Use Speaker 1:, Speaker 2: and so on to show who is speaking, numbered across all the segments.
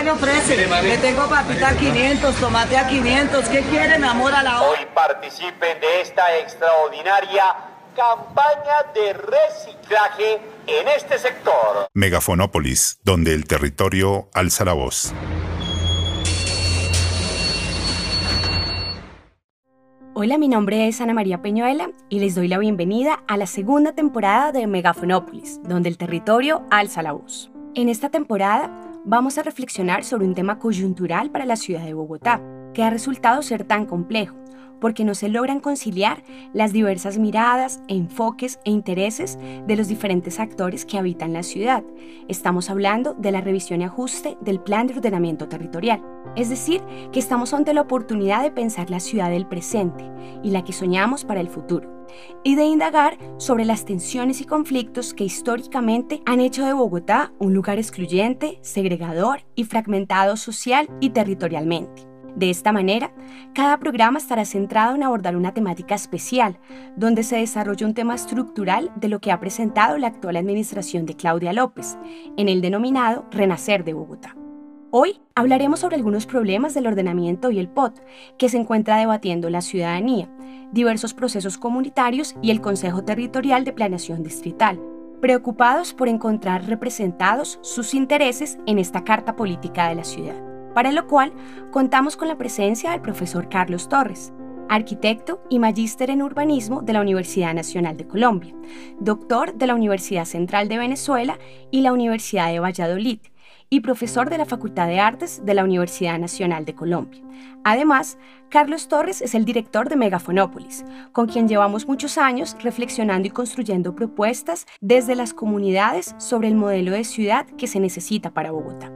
Speaker 1: qué le ofrece? Le tengo papita a 500, tomate a 500. ¿Qué quiere, mi amor, a la hora?
Speaker 2: Hoy participen de esta extraordinaria campaña de reciclaje en este sector.
Speaker 3: Megafonópolis, donde el territorio alza la voz.
Speaker 4: Hola, mi nombre es Ana María Peñuela y les doy la bienvenida a la segunda temporada de Megafonópolis, donde el territorio alza la voz. En esta temporada vamos a reflexionar sobre un tema coyuntural para la ciudad de Bogotá, que ha resultado ser tan complejo, porque no se logran conciliar las diversas miradas, enfoques e intereses de los diferentes actores que habitan la ciudad. Estamos hablando de la revisión y ajuste del plan de ordenamiento territorial. Es decir, que estamos ante la oportunidad de pensar la ciudad del presente y la que soñamos para el futuro, y de indagar sobre las tensiones y conflictos que históricamente han hecho de Bogotá un lugar excluyente, segregador y fragmentado social y territorialmente. De esta manera, cada programa estará centrado en abordar una temática especial, donde se desarrolla un tema estructural de lo que ha presentado la actual administración de Claudia López, en el denominado Renacer de Bogotá. Hoy hablaremos sobre algunos problemas del ordenamiento y el POT que se encuentra debatiendo la ciudadanía, diversos procesos comunitarios y el Consejo Territorial de Planeación Distrital, preocupados por encontrar representados sus intereses en esta carta política de la ciudad para lo cual contamos con la presencia del profesor Carlos Torres, arquitecto y magíster en urbanismo de la Universidad Nacional de Colombia, doctor de la Universidad Central de Venezuela y la Universidad de Valladolid, y profesor de la Facultad de Artes de la Universidad Nacional de Colombia. Además, Carlos Torres es el director de Megafonópolis, con quien llevamos muchos años reflexionando y construyendo propuestas desde las comunidades sobre el modelo de ciudad que se necesita para Bogotá.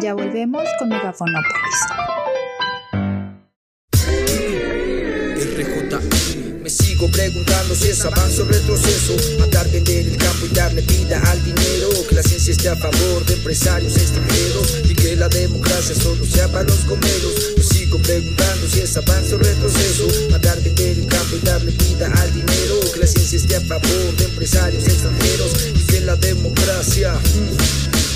Speaker 5: Ya volvemos con Megafonópolis.
Speaker 6: Sigo preguntando si es avance o retroceso. Matar, vender el campo y darle vida al dinero. Que la ciencia esté a favor de empresarios extranjeros y que la democracia solo sea para los gomeros. Me sigo preguntando si es avance o retroceso. Matar, vender el campo y darle vida al dinero. Que la ciencia esté a favor de empresarios extranjeros y que la democracia.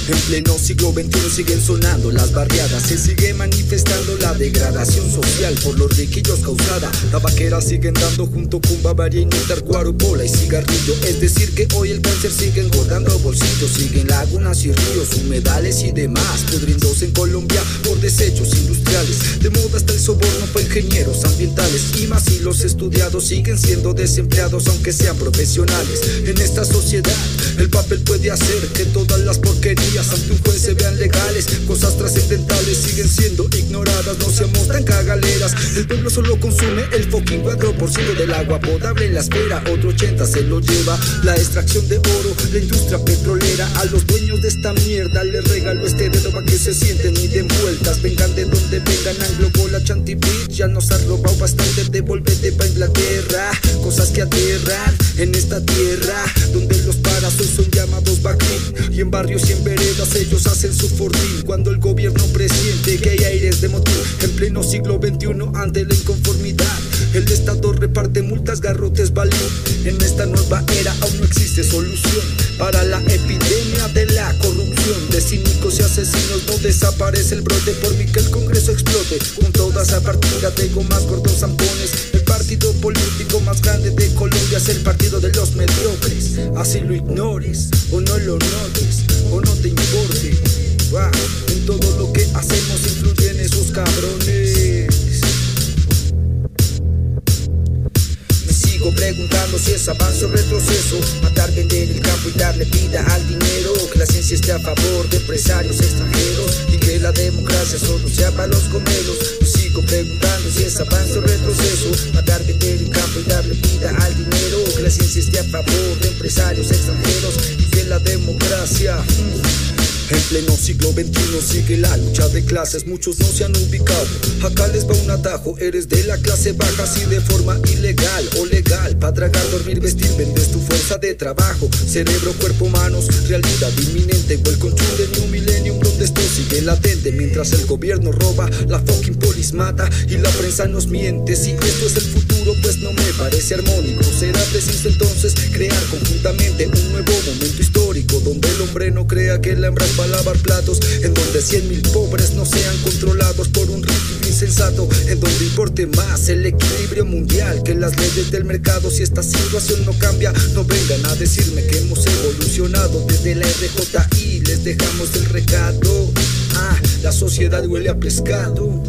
Speaker 6: En pleno siglo XXI siguen sonando las barriadas, se sigue manifestando la degradación social por los riquillos causada. Tabaqueras siguen dando junto con Bavaria y Néctar, bola y cigarrillo. Es decir, que hoy el cáncer sigue engordando bolsillos, siguen lagunas y ríos, humedales y demás, pudriéndose en Colombia por desechos industriales. De moda hasta el soborno para ingenieros ambientales y más si los estudiados siguen siendo desempleados aunque sean profesionales. En esta sociedad el papel puede hacer que todas las porquerías ante un juez se vean legales. Cosas trascendentales siguen siendo ignoradas, no seamos tan cagaleras. El pueblo solo consume el fucking 4% del agua potable en la espera, otro 80 se lo lleva. La extracción de oro, la industria petrolera, a los dueños de esta mierda les regalo este dedo para que se sienten y den vueltas. Vengan de donde vengan, Anglo la Chantibit ya nos ha robado bastante, devolvete pa' Inglaterra. Cosas que aterran en esta tierra, donde los parazos son llamados Bakri y en barrios y en ellos hacen su fortín cuando el gobierno presiente que hay aires de motor en pleno siglo XXI ante la inconformidad. El Estado reparte multas, garrotes, valor. En esta nueva era aún no existe solución para la epidemia de la corrupción. De cínicos y asesinos no desaparece el brote por mí que el Congreso explote. Con toda esa partida tengo más gordos zampones. Político más grande de Colombia es el partido de los mediocres. Así lo ignores o no lo notes o no te importe. en todo lo que hacemos influyen esos cabrones. Me sigo preguntando si es avance o retroceso. Matar, vender el campo y darle vida al dinero. Que la ciencia esté a favor de empresarios extranjeros y que la democracia solo sea para los comelos. Preguntando si es avance o retroceso. Matar, vender el campo y darle vida al dinero. Que la ciencia esté a favor de empresarios extranjeros y que la democracia. En pleno siglo XXI sigue la lucha de clases, muchos no se han ubicado. Acá les va un atajo, eres de la clase baja, si de forma ilegal o legal. Para tragar, dormir, vestir, vendes tu fuerza de trabajo. Cerebro, cuerpo, manos, realidad inminente. Welcome to the new millennium, donde esto sigue latente. Mientras el gobierno roba, la fucking polis mata y la prensa nos miente. Si esto es el futuro pues no me parece armónico. Será preciso entonces crear conjuntamente un nuevo momento histórico donde el hombre no crea que la hembra es para lavar platos, en donde cien mil pobres no sean controlados por un ritmo insensato, en donde importe más el equilibrio mundial que las leyes del mercado. Si esta situación no cambia, no vengan a decirme que hemos evolucionado desde la RJI, les dejamos el recado. Ah, la sociedad huele a pescado.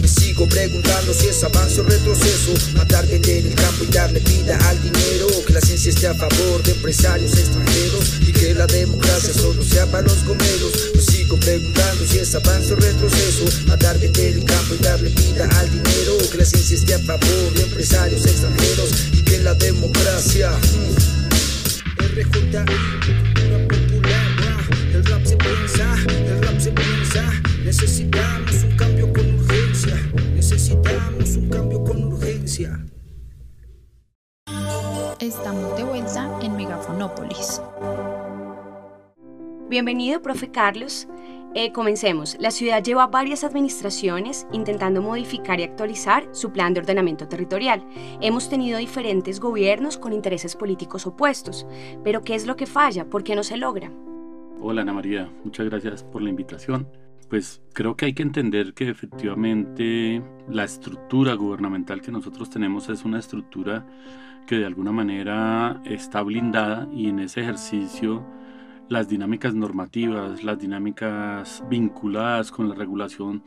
Speaker 6: Me sigo preguntando si es avance o retroceso. Matar, vender el campo y darle vida al dinero. Que la ciencia esté a favor de empresarios extranjeros la democracia solo sea para los gomeros. Me sigo preguntando si es avance o retroceso. Matar, vender el campo y darle vida al dinero. Que la ciencia esté a favor de empresarios extranjeros y que la democracia. Mm, RJI,
Speaker 4: Bienvenido, profe Carlos. Eh, comencemos. La ciudad lleva varias administraciones intentando modificar y actualizar su plan de ordenamiento territorial. Hemos tenido diferentes gobiernos con intereses políticos opuestos. Pero ¿qué es lo que falla? ¿Por qué no se logra?
Speaker 7: Hola Ana María, muchas gracias por la invitación. Pues creo que hay que entender que efectivamente la estructura gubernamental que nosotros tenemos es una estructura que de alguna manera está blindada y en ese ejercicio las dinámicas normativas, las dinámicas vinculadas con la regulación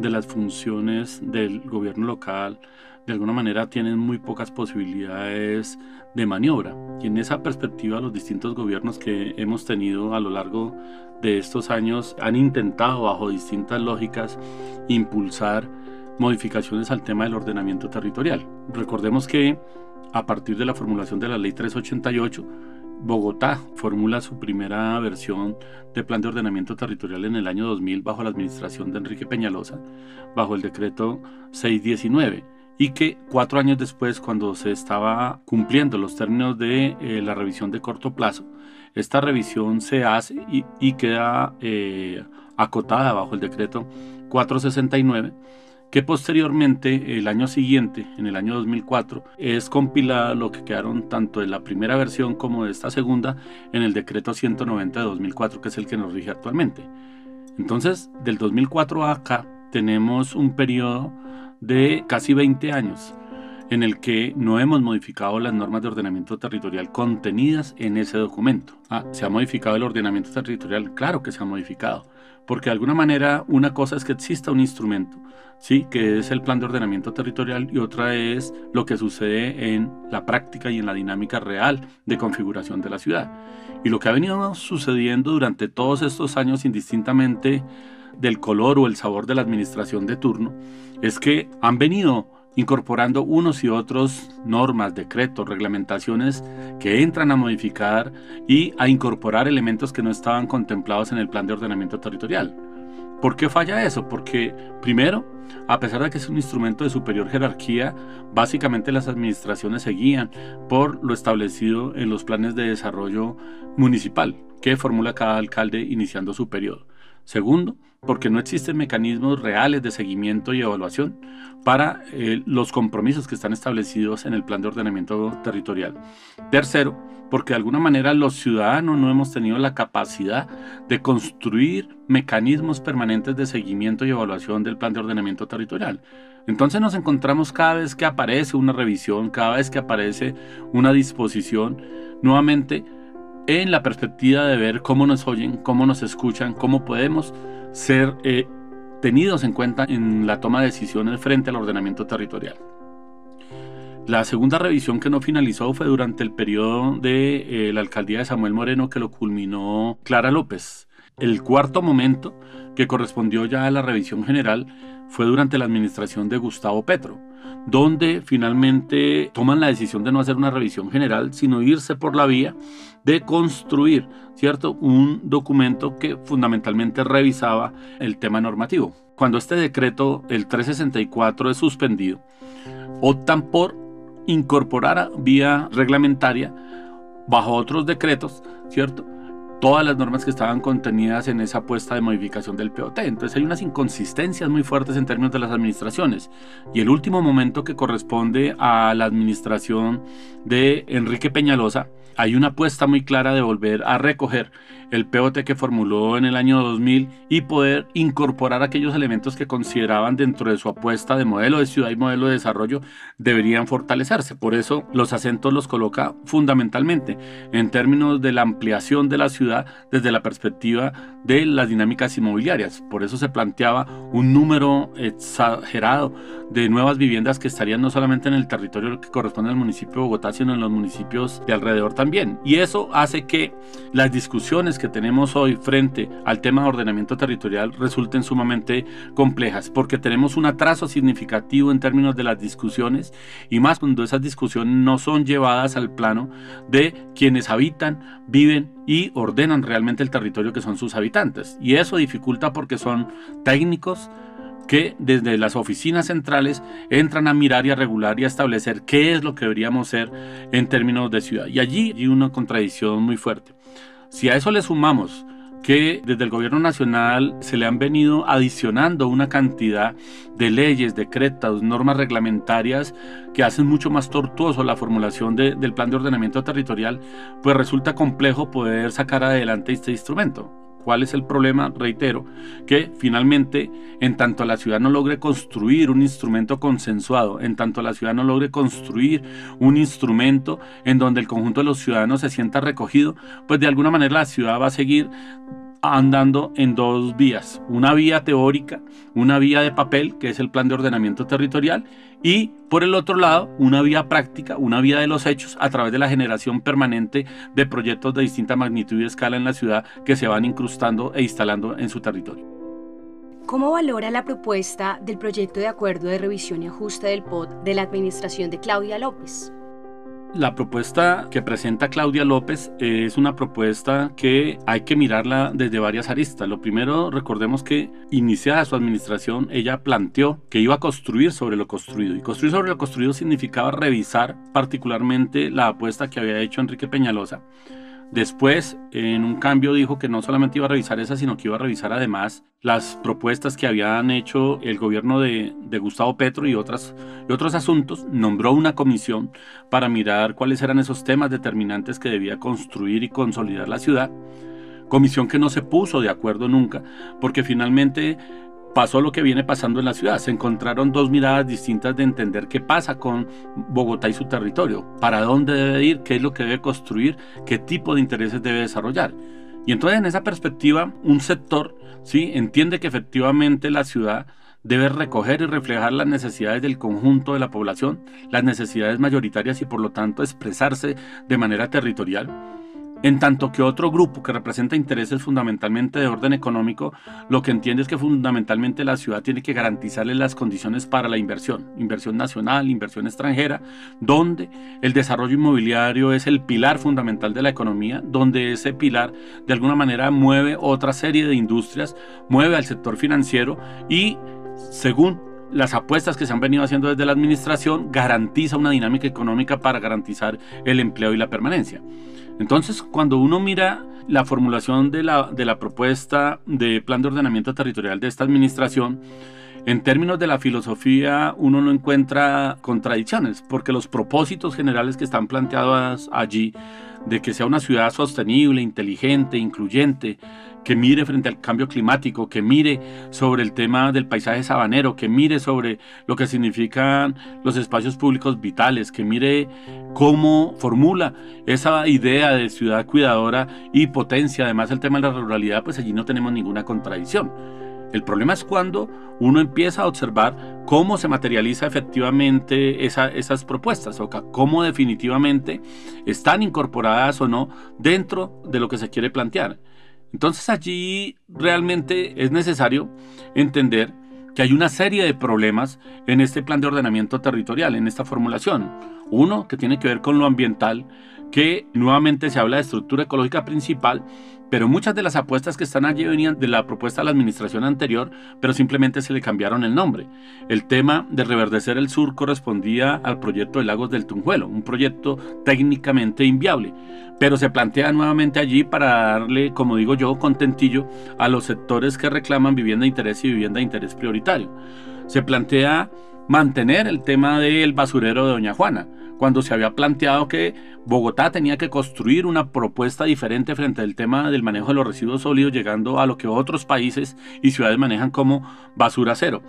Speaker 7: de las funciones del gobierno local, de alguna manera tienen muy pocas posibilidades de maniobra. Y en esa perspectiva los distintos gobiernos que hemos tenido a lo largo de estos años han intentado bajo distintas lógicas impulsar modificaciones al tema del ordenamiento territorial. Recordemos que a partir de la formulación de la ley 388, Bogotá formula su primera versión de plan de ordenamiento territorial en el año 2000 bajo la administración de Enrique Peñalosa, bajo el decreto 619 y que cuatro años después, cuando se estaba cumpliendo los términos de eh, la revisión de corto plazo, esta revisión se hace y, queda eh, acotada bajo el decreto 469 que posteriormente, el año siguiente, en el año 2004, es compilada lo que quedaron tanto de la primera versión como de esta segunda en el decreto 190 de 2004, que es el que nos rige actualmente. Entonces, del 2004 a acá, tenemos un periodo de casi 20 años en el que no hemos modificado las normas de ordenamiento territorial contenidas en ese documento. Ah, ¿Se ha modificado el ordenamiento territorial? Claro que se ha modificado, porque de alguna manera una cosa es que exista un instrumento, sí, que es el plan de ordenamiento territorial y otra es lo que sucede en la práctica y en la dinámica real de configuración de la ciudad. Y lo que ha venido sucediendo durante todos estos años, indistintamente del color o el sabor de la administración de turno, es que han venido incorporando unos y otros normas, decretos, reglamentaciones que entran a modificar y a incorporar elementos que no estaban contemplados en el plan de ordenamiento territorial. ¿Por qué falla eso? Porque primero, a pesar de que es un instrumento de superior jerarquía, básicamente las administraciones se guían por lo establecido en los planes de desarrollo municipal que formula cada alcalde iniciando su periodo. Segundo, porque no existen mecanismos reales de seguimiento y evaluación para eh, los compromisos que están establecidos en el plan de ordenamiento territorial. Tercero, porque de alguna manera los ciudadanos no hemos tenido la capacidad de construir mecanismos permanentes de seguimiento y evaluación del plan de ordenamiento territorial. Entonces nos encontramos cada vez que aparece una revisión, cada vez que aparece una disposición, nuevamente en la perspectiva de ver cómo nos oyen, cómo nos escuchan, cómo podemos ser eh, tenidos en cuenta en la toma de decisiones frente al ordenamiento territorial. La segunda revisión que no finalizó fue durante el periodo de eh, la alcaldía de Samuel Moreno que lo culminó Clara López. El cuarto momento, que correspondió ya a la revisión general, fue durante la administración de Gustavo Petro, donde finalmente toman la decisión de no hacer una revisión general, sino irse por la vía de construir, ¿cierto? Un documento que fundamentalmente revisaba el tema normativo. Cuando este decreto, el 364, es suspendido, optan por incorporar vía reglamentaria, bajo otros decretos, ¿cierto? Todas las normas que estaban contenidas en esa apuesta de modificación del POT. Entonces hay unas inconsistencias muy fuertes en términos de las administraciones. Y el último momento que corresponde a la administración de Enrique Peñalosa, hay una apuesta muy clara de volver a recoger el POT que formuló en el año 2000 y poder incorporar aquellos elementos que consideraban dentro de su apuesta de modelo de ciudad y modelo de desarrollo deberían fortalecerse. Por eso los acentos los coloca fundamentalmente en términos de la ampliación de la ciudad desde la perspectiva de las dinámicas inmobiliarias. Por eso se planteaba un número exagerado de nuevas viviendas que estarían no solamente en el territorio que corresponde al municipio de Bogotá, sino en los municipios de alrededor también. Y eso hace que las discusiones que tenemos hoy frente al tema de ordenamiento territorial resulten sumamente complejas, porque tenemos un atraso significativo en términos de las discusiones y más cuando esas discusiones no son llevadas al plano de quienes habitan, viven y ordenan realmente el territorio que son sus habitantes. Y eso dificulta porque son técnicos, que desde las oficinas centrales entran a mirar y a regular y a establecer qué es lo que deberíamos ser en términos de ciudad. Y allí hay una contradicción muy fuerte. Si a eso le sumamos que desde el gobierno nacional se le han venido adicionando una cantidad de leyes, decretos, normas reglamentarias que hacen mucho más tortuoso la formulación del plan de ordenamiento territorial, pues resulta complejo poder sacar adelante este instrumento. ¿Cuál es el problema? Reitero, que finalmente, en tanto la ciudad no logre construir un instrumento consensuado, en tanto la ciudad no logre construir un instrumento en donde el conjunto de los ciudadanos se sienta recogido, pues de alguna manera la ciudad va a seguir andando en dos vías, una vía teórica, una vía de papel, que es el plan de ordenamiento territorial, y por el otro lado, una vía práctica, una vía de los hechos, a través de la generación permanente de proyectos de distinta magnitud y escala en la ciudad que se van incrustando e instalando en su territorio.
Speaker 4: ¿Cómo valora la propuesta del proyecto de acuerdo de revisión y ajuste del POT de la administración de Claudia López?
Speaker 7: La propuesta que presenta Claudia López es una propuesta que hay que mirarla desde varias aristas. Lo primero, recordemos que iniciada su administración, ella planteó que iba a construir sobre lo construido. Y construir sobre lo construido significaba revisar particularmente la apuesta que había hecho Enrique Peñalosa Después, en un cambio, dijo que no solamente iba a revisar esa, sino que iba a revisar además las propuestas que habían hecho el gobierno de, Gustavo Petro y, otras, y otros asuntos. Nombró una comisión para mirar cuáles eran esos temas determinantes que debía construir y consolidar la ciudad. Comisión que no se puso de acuerdo nunca, porque finalmente pasó lo que viene pasando en la ciudad. Se encontraron dos miradas distintas de entender qué pasa con Bogotá y su territorio, para dónde debe ir, qué es lo que debe construir, qué tipo de intereses debe desarrollar. Y entonces en esa perspectiva, un sector ¿sí? entiende que efectivamente la ciudad debe recoger y reflejar las necesidades del conjunto de la población, las necesidades mayoritarias y por lo tanto expresarse de manera territorial en tanto que otro grupo que representa intereses fundamentalmente de orden económico, lo que entiende es que fundamentalmente la ciudad tiene que garantizarle las condiciones para la inversión, inversión nacional, inversión extranjera, donde el desarrollo inmobiliario es el pilar fundamental de la economía, donde ese pilar de alguna manera mueve otra serie de industrias, mueve al sector financiero y según las apuestas que se han venido haciendo desde la administración, garantiza una dinámica económica para garantizar el empleo y la permanencia. Entonces, cuando uno mira la formulación de la, de la propuesta de plan de ordenamiento territorial de esta administración, en términos de la filosofía, uno no encuentra contradicciones, porque los propósitos generales que están planteados allí, de que sea una ciudad sostenible, inteligente, incluyente, que mire frente al cambio climático, que mire sobre el tema del paisaje sabanero, que mire sobre lo que significan los espacios públicos vitales, que mire cómo formula esa idea de ciudad cuidadora y potencia además el tema de la ruralidad, pues allí no tenemos ninguna contradicción. El problema es cuando uno empieza a observar cómo se materializa efectivamente esas propuestas, o cómo definitivamente están incorporadas o no dentro de lo que se quiere plantear. Entonces allí realmente es necesario entender que hay una serie de problemas en este plan de ordenamiento territorial, en esta formulación. Uno que tiene que ver con lo ambiental, que nuevamente se habla de estructura ecológica principal, pero muchas de las apuestas que están allí venían de la propuesta de la administración anterior, pero simplemente se le cambiaron el nombre. El tema de reverdecer el sur correspondía al proyecto de Lagos del Tunjuelo, un proyecto técnicamente inviable, pero se plantea nuevamente allí para darle, como digo yo, contentillo a los sectores que reclaman vivienda de interés y vivienda de interés prioritario. Se plantea mantener el tema del basurero de Doña Juana, cuando se había planteado que Bogotá tenía que construir una propuesta diferente frente al tema del manejo de los residuos sólidos, llegando a lo que otros países y ciudades manejan como basura cero.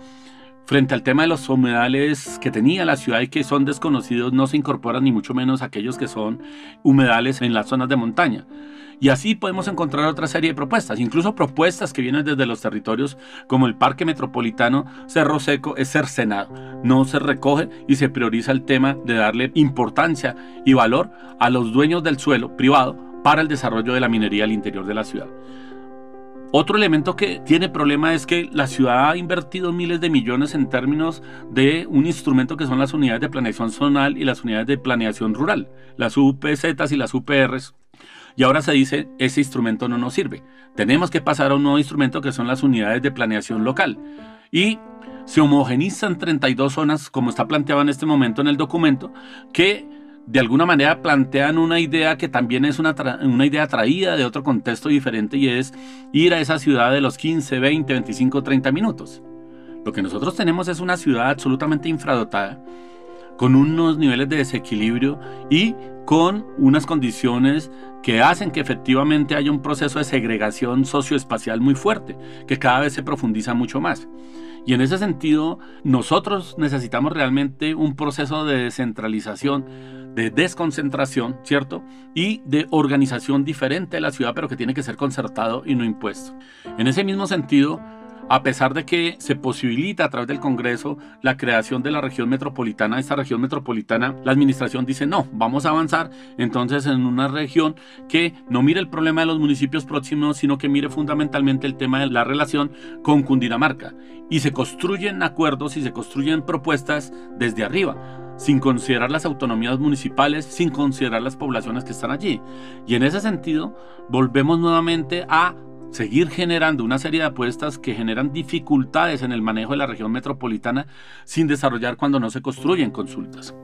Speaker 7: Frente al tema de los humedales que tenía la ciudad y que son desconocidos, no se incorporan ni mucho menos aquellos que son humedales en las zonas de montaña. Y así podemos encontrar otra serie de propuestas, incluso propuestas que vienen desde los territorios como el Parque Metropolitano Cerro Seco es cercenado. No se recoge y se prioriza el tema de darle importancia y valor a los dueños del suelo privado para el desarrollo de la minería al interior de la ciudad. Otro elemento que tiene problema es que la ciudad ha invertido miles de millones en términos de un instrumento que son las unidades de planeación zonal y las unidades de planeación rural, las UPZ y las UPRs, y ahora se dice, ese instrumento no nos sirve. Tenemos que pasar a un nuevo instrumento que son las unidades de planeación local. Y se homogenizan 32 zonas, como está planteado en este momento en el documento, que de alguna manera plantean una idea que también es una, una, idea traída de otro contexto diferente y es ir a esa ciudad de los 15, 20, 25, 30 minutos. Lo que nosotros tenemos es una ciudad absolutamente infradotada, con unos niveles de desequilibrio y con unas condiciones que hacen que efectivamente haya un proceso de segregación socioespacial muy fuerte, que cada vez se profundiza mucho más. Y en ese sentido, nosotros necesitamos realmente un proceso de descentralización, de desconcentración, ¿cierto? Y de organización diferente de la ciudad, pero que tiene que ser concertado y no impuesto. En ese mismo sentido, a pesar de que se posibilita a través del Congreso la creación de la región metropolitana, esta región metropolitana, la administración dice no, vamos a avanzar entonces en una región que no mire el problema de los municipios próximos, sino que mire fundamentalmente el tema de la relación con Cundinamarca. Y se construyen acuerdos y se construyen propuestas desde arriba sin considerar las autonomías municipales, sin considerar las poblaciones que están allí. Y en ese sentido, volvemos nuevamente a seguir generando una serie de apuestas que generan dificultades en el manejo de la región metropolitana sin desarrollar cuando no se construyen consultas.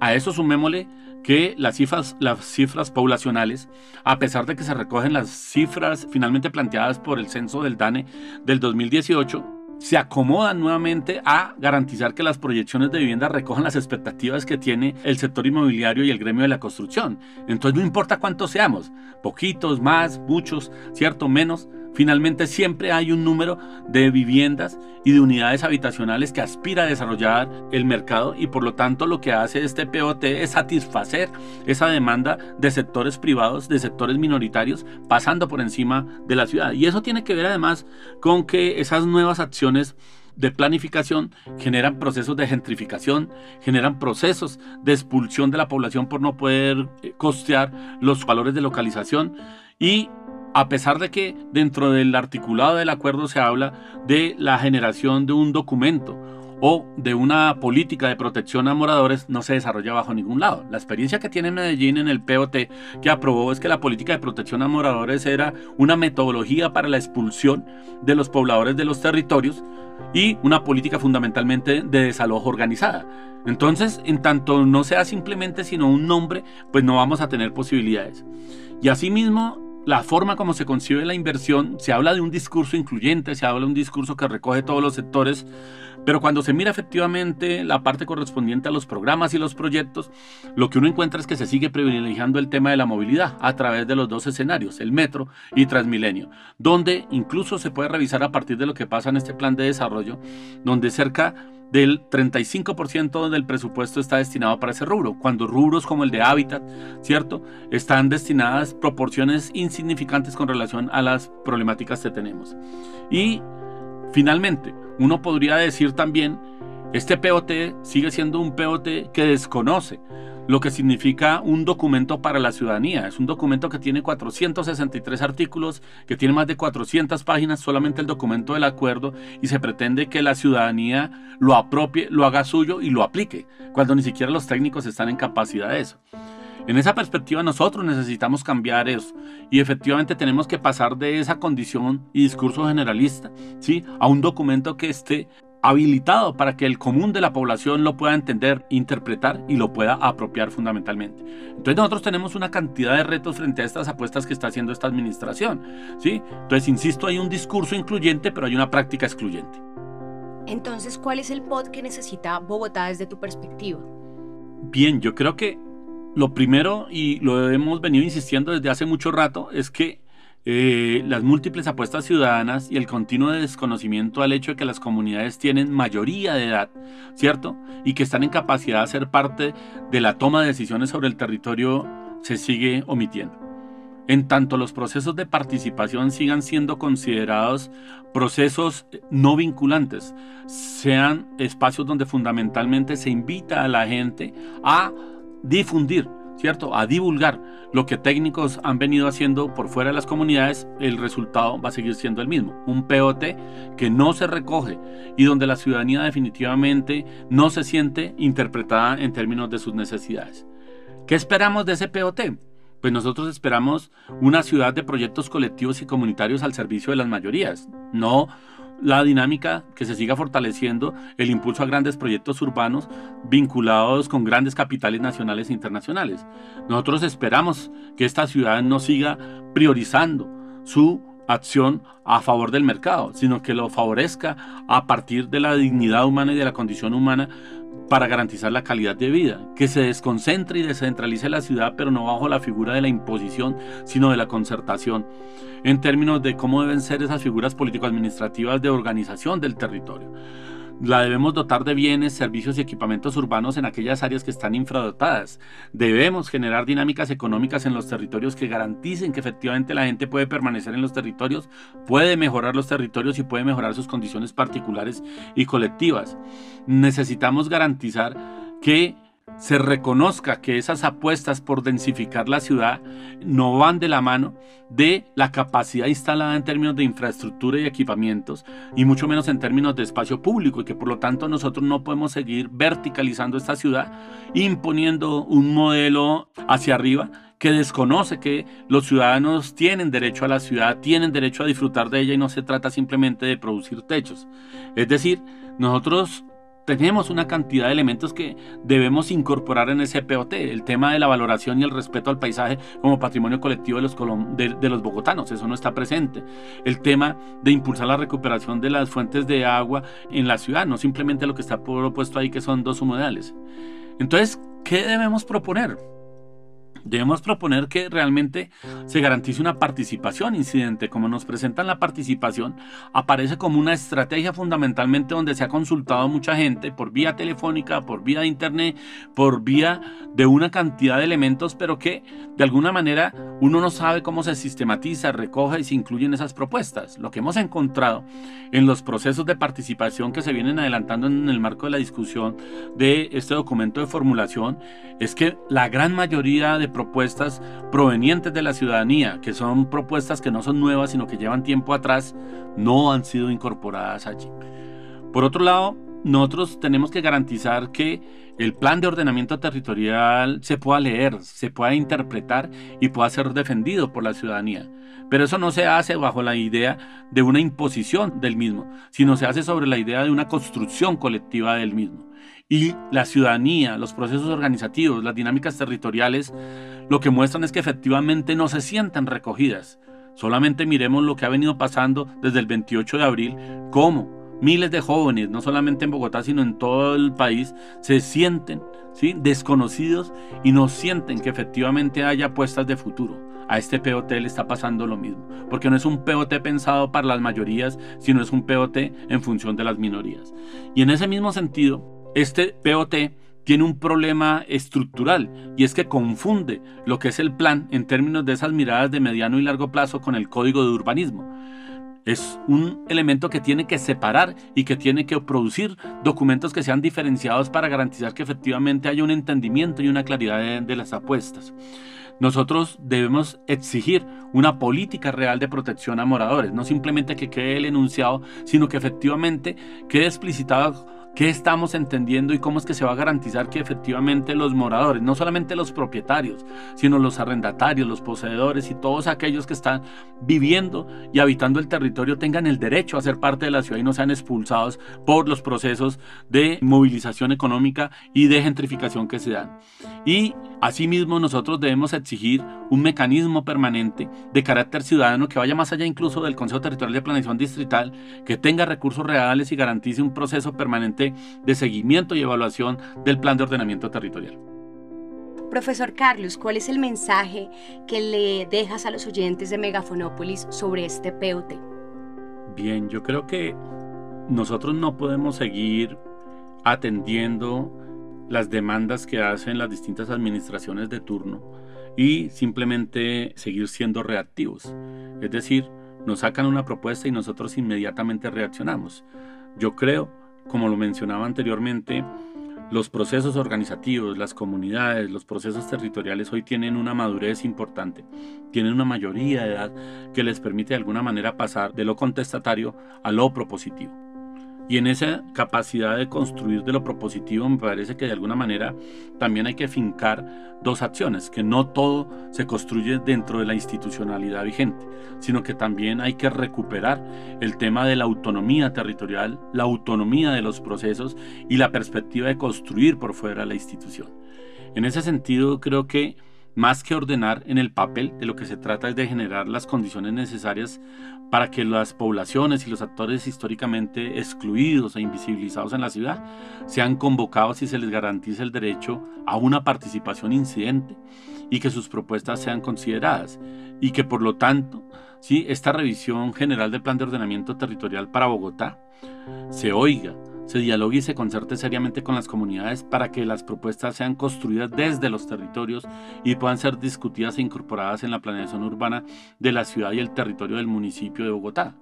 Speaker 7: A eso sumémosle que las cifras, poblacionales, a pesar de que se recogen las cifras finalmente planteadas por el censo del DANE del 2018, se acomodan nuevamente a garantizar que las proyecciones de vivienda recojan las expectativas que tiene el sector inmobiliario y el gremio de la construcción. Entonces no importa cuántos seamos, poquitos, más, muchos, cierto, menos, Finalmente siempre hay un número de viviendas y de unidades habitacionales que aspira a desarrollar el mercado y por lo tanto lo que hace este POT es satisfacer esa demanda de sectores privados, de sectores minoritarios, pasando por encima de la ciudad. Y eso tiene que ver además con que esas nuevas acciones de planificación generan procesos de gentrificación, generan procesos de expulsión de la población por no poder eh, costear los valores de localización y a pesar de que dentro del articulado del acuerdo se habla de la generación de un documento o de una política de protección a moradores no se desarrolla bajo ningún lado. La experiencia que tiene Medellín en el POT que aprobó es que la política de protección a moradores era una metodología para la expulsión de los pobladores de los territorios y una política fundamentalmente de desalojo organizada. Entonces, en tanto no sea simplemente sino un nombre, pues no vamos a tener posibilidades. Y asimismo, la forma como se concibe la inversión, se habla de un discurso incluyente, se habla de un discurso que recoge todos los sectores, pero cuando se mira efectivamente la parte correspondiente a los programas y los proyectos, lo que uno encuentra es que se sigue privilegiando el tema de la movilidad a través de los dos escenarios, el metro y Transmilenio, donde incluso se puede revisar a partir de lo que pasa en este plan de desarrollo, donde cerca del 35% del presupuesto está destinado para ese rubro, cuando rubros como el de hábitat, ¿cierto? Están destinadas proporciones insignificantes con relación a las problemáticas que tenemos. Y finalmente, uno podría decir también, este POT sigue siendo un POT que desconoce lo que significa un documento para la ciudadanía. Es un documento que tiene 463 artículos, que tiene más de 400 páginas, solamente el documento del acuerdo, y se pretende que la ciudadanía lo apropie, lo haga suyo y lo aplique, cuando ni siquiera los técnicos están en capacidad de eso. En esa perspectiva nosotros necesitamos cambiar eso y efectivamente tenemos que pasar de esa condición y discurso generalista ¿sí? a un documento que esté habilitado para que el común de la población lo pueda entender, interpretar y lo pueda apropiar fundamentalmente. Entonces nosotros tenemos una cantidad de retos frente a estas apuestas que está haciendo esta administración, ¿sí? Entonces, insisto, hay un discurso incluyente, pero hay una práctica excluyente.
Speaker 4: Entonces, ¿cuál es el POD que necesita Bogotá desde tu perspectiva?
Speaker 7: Bien, yo creo que lo primero, y lo hemos venido insistiendo desde hace mucho rato, es que eh, las múltiples apuestas ciudadanas y el continuo desconocimiento al hecho de que las comunidades tienen mayoría de edad, ¿cierto? Y que están en capacidad de ser parte de la toma de decisiones sobre el territorio se sigue omitiendo. En tanto los procesos de participación sigan siendo considerados procesos no vinculantes, sean espacios donde fundamentalmente se invita a la gente a difundir ¿cierto? A divulgar lo que técnicos han venido haciendo por fuera de las comunidades, el resultado va a seguir siendo el mismo. Un POT que no se recoge y donde la ciudadanía definitivamente no se siente interpretada en términos de sus necesidades. ¿Qué esperamos de ese POT? Pues nosotros esperamos una ciudad de proyectos colectivos y comunitarios al servicio de las mayorías, no la dinámica que se siga fortaleciendo el impulso a grandes proyectos urbanos vinculados con grandes capitales nacionales e internacionales. Nosotros esperamos que esta ciudad no siga priorizando su acción a favor del mercado, sino que lo favorezca a partir de la dignidad humana y de la condición humana para garantizar la calidad de vida, que se desconcentre y descentralice la ciudad, pero no bajo la figura de la imposición, sino de la concertación, en términos de cómo deben ser esas figuras político-administrativas de organización del territorio la debemos dotar de bienes, servicios y equipamientos urbanos en aquellas áreas que están infradotadas. Debemos generar dinámicas económicas en los territorios que garanticen que efectivamente la gente puede permanecer en los territorios, puede mejorar los territorios y puede mejorar sus condiciones particulares y colectivas. Necesitamos garantizar que se reconozca que esas apuestas por densificar la ciudad no van de la mano de la capacidad instalada en términos de infraestructura y equipamientos y mucho menos en términos de espacio público y que por lo tanto nosotros no podemos seguir verticalizando esta ciudad imponiendo un modelo hacia arriba que desconoce que los ciudadanos tienen derecho a la ciudad, tienen derecho a disfrutar de ella y no se trata simplemente de producir techos. Es decir, nosotros tenemos una cantidad de elementos que debemos incorporar en ese POT. El tema de la valoración y el respeto al paisaje como patrimonio colectivo de los, de, los bogotanos, eso no está presente. El tema de impulsar la recuperación de las fuentes de agua en la ciudad, no simplemente lo que está propuesto ahí, que son dos humedales. Entonces, ¿qué debemos proponer? Debemos proponer que realmente se garantice una participación incidente. Como nos presentan la participación, aparece como una estrategia fundamentalmente donde se ha consultado a mucha gente por vía telefónica, por vía de internet, por vía de una cantidad de elementos, pero que de alguna manera uno no sabe cómo se sistematiza, recoge y se incluyen esas propuestas. Lo que hemos encontrado en los procesos de participación que se vienen adelantando en el marco de la discusión de este documento de formulación es que la gran mayoría de propuestas provenientes de la ciudadanía, que son propuestas que no son nuevas, sino que llevan tiempo atrás, no han sido incorporadas allí. Por otro lado, nosotros tenemos que garantizar que el plan de ordenamiento territorial se pueda leer, se pueda interpretar y pueda ser defendido por la ciudadanía. Pero eso no se hace bajo la idea de una imposición del mismo, sino se hace sobre la idea de una construcción colectiva del mismo y la ciudadanía, los procesos organizativos, las dinámicas territoriales, lo que muestran es que efectivamente no se sienten recogidas. Solamente miremos lo que ha venido pasando desde el 28 de abril, cómo miles de jóvenes, no solamente en Bogotá, sino en todo el país, se sienten ¿sí? desconocidos y no sienten que efectivamente haya apuestas de futuro. A este POT le está pasando lo mismo, porque no es un POT pensado para las mayorías, sino es un POT en función de las minorías. Y en ese mismo sentido, este POT tiene un problema estructural y es que confunde lo que es el plan en términos de esas miradas de mediano y largo plazo con el código de urbanismo. Es un elemento que tiene que separar y que tiene que producir documentos que sean diferenciados para garantizar que efectivamente haya un entendimiento y una claridad de, las apuestas. Nosotros debemos exigir una política real de protección a moradores, no simplemente que quede el enunciado, sino que efectivamente quede explicitado qué estamos entendiendo y cómo es que se va a garantizar que efectivamente los moradores, no solamente los propietarios, sino los arrendatarios, los poseedores y todos aquellos que están viviendo y habitando el territorio tengan el derecho a ser parte de la ciudad y no sean expulsados por los procesos de movilización económica y de gentrificación que se dan. Y asimismo nosotros debemos exigir un mecanismo permanente de carácter ciudadano que vaya más allá incluso del Consejo Territorial de Planeación Distrital, que tenga recursos reales y garantice un proceso permanente de seguimiento y evaluación del plan de ordenamiento territorial.
Speaker 4: Profesor Carlos, ¿cuál es el mensaje que le dejas a los oyentes de Megafonópolis sobre este POT?
Speaker 7: Bien, yo creo que nosotros no podemos seguir atendiendo las demandas que hacen las distintas administraciones de turno y simplemente seguir siendo reactivos. Es decir, nos sacan una propuesta y nosotros inmediatamente reaccionamos. Yo creo, como lo mencionaba anteriormente, los procesos organizativos, las comunidades, los procesos territoriales hoy tienen una madurez importante, tienen una mayoría de edad que les permite de alguna manera pasar de lo contestatario a lo propositivo. Y en esa capacidad de construir de lo propositivo me parece que de alguna manera también hay que fincar dos acciones, que no todo se construye dentro de la institucionalidad vigente, sino que también hay que recuperar el tema de la autonomía territorial, la autonomía de los procesos y la perspectiva de construir por fuera la institución. En ese sentido creo que más que ordenar en el papel, de lo que se trata es de generar las condiciones necesarias para que las poblaciones y los actores históricamente excluidos e invisibilizados en la ciudad sean convocados y se les garantice el derecho a una participación incidente y que sus propuestas sean consideradas y que por lo tanto ¿sí? esta revisión general del plan de ordenamiento territorial para Bogotá se oiga se dialogue y se concerte seriamente con las comunidades para que las propuestas sean construidas desde los territorios y puedan ser discutidas e incorporadas en la planeación urbana de la ciudad y el territorio del municipio de Bogotá.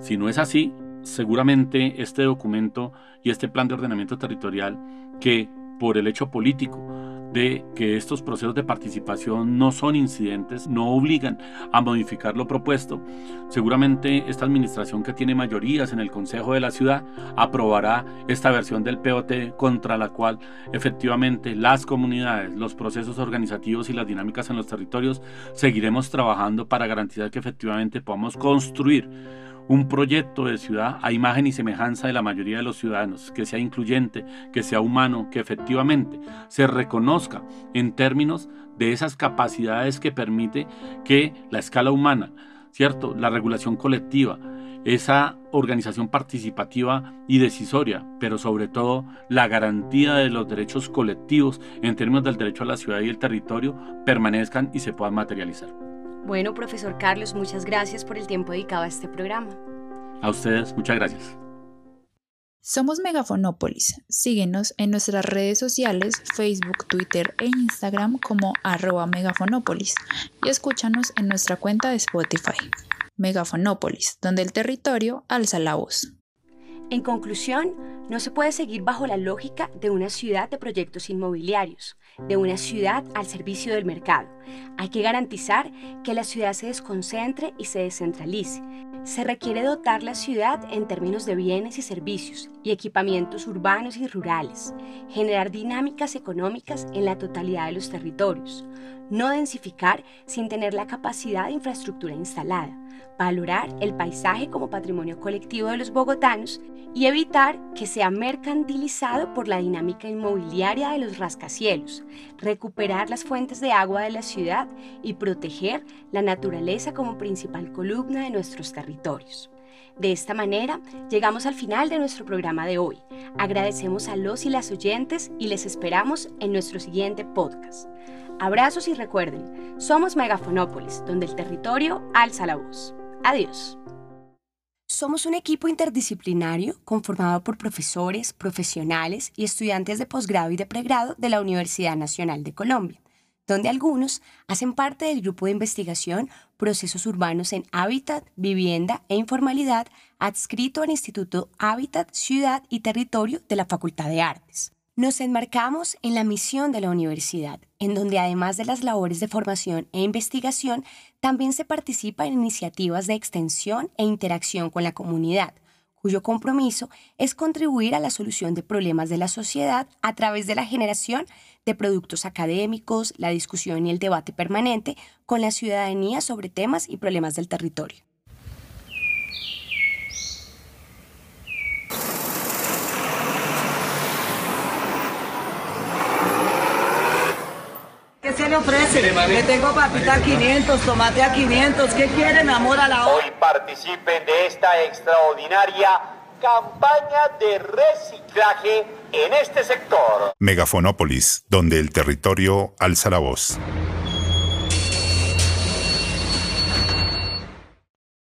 Speaker 7: Si no es así, seguramente este documento y este plan de ordenamiento territorial que por el hecho político de que estos procesos de participación no son incidentes, no obligan a modificar lo propuesto. Seguramente esta administración que tiene mayorías en el Consejo de la Ciudad aprobará esta versión del POT contra la cual efectivamente las comunidades, los procesos organizativos y las dinámicas en los territorios seguiremos trabajando para garantizar que efectivamente podamos construir un proyecto de ciudad a imagen y semejanza de la mayoría de los ciudadanos, que sea incluyente, que sea humano, que efectivamente se reconozca en términos de esas capacidades que permite que la escala humana, ¿cierto? La regulación colectiva, esa organización participativa y decisoria, pero sobre todo la garantía de los derechos colectivos en términos del derecho a la ciudad y el territorio permanezcan y se puedan materializar.
Speaker 4: Bueno, profesor Carlos, muchas gracias por el tiempo dedicado a este programa.
Speaker 7: A ustedes, muchas gracias.
Speaker 5: Somos Megafonópolis. Síguenos en nuestras redes sociales, Facebook, Twitter e Instagram como arroba megafonópolis y escúchanos en nuestra cuenta de Spotify. Megafonópolis, donde el territorio alza la voz.
Speaker 4: En conclusión, no se puede seguir bajo la lógica de una ciudad de proyectos inmobiliarios, de una ciudad al servicio del mercado. Hay que garantizar que la ciudad se desconcentre y se descentralice. Se requiere dotar la ciudad en términos de bienes y servicios y equipamientos urbanos y rurales, generar dinámicas económicas en la totalidad de los territorios, no densificar sin tener la capacidad de infraestructura instalada, valorar el paisaje como patrimonio colectivo de los bogotanos y evitar que sea mercantilizado por la dinámica inmobiliaria de los rascacielos, recuperar las fuentes de agua de la ciudad y proteger la naturaleza como principal columna de nuestros territorios. De esta manera, llegamos al final de nuestro programa de hoy. Agradecemos a los y las oyentes y les esperamos en nuestro siguiente podcast. Abrazos y recuerden, somos Megafonópolis, donde el territorio alza la voz. Adiós. Somos un equipo interdisciplinario conformado por profesores, profesionales y estudiantes de posgrado y de pregrado de la Universidad Nacional de Colombia, donde algunos hacen parte del grupo de investigación Procesos Urbanos en Hábitat, Vivienda e Informalidad adscrito al Instituto Hábitat, Ciudad y Territorio de la Facultad de Artes. Nos enmarcamos en la misión de la universidad, en donde además de las labores de formación e investigación, también se participa en iniciativas de extensión e interacción con la comunidad, cuyo compromiso es contribuir a la solución de problemas de la sociedad a través de la generación de productos académicos, la discusión y el debate permanente con la ciudadanía sobre temas y problemas del territorio.
Speaker 1: ¿Qué le ofrece? Le tengo papita a 500, tomate a 500. ¿Qué quieren, amor a la hora?
Speaker 2: Hoy participen de esta extraordinaria campaña de reciclaje en este sector.
Speaker 3: Megafonópolis, donde el territorio alza la voz.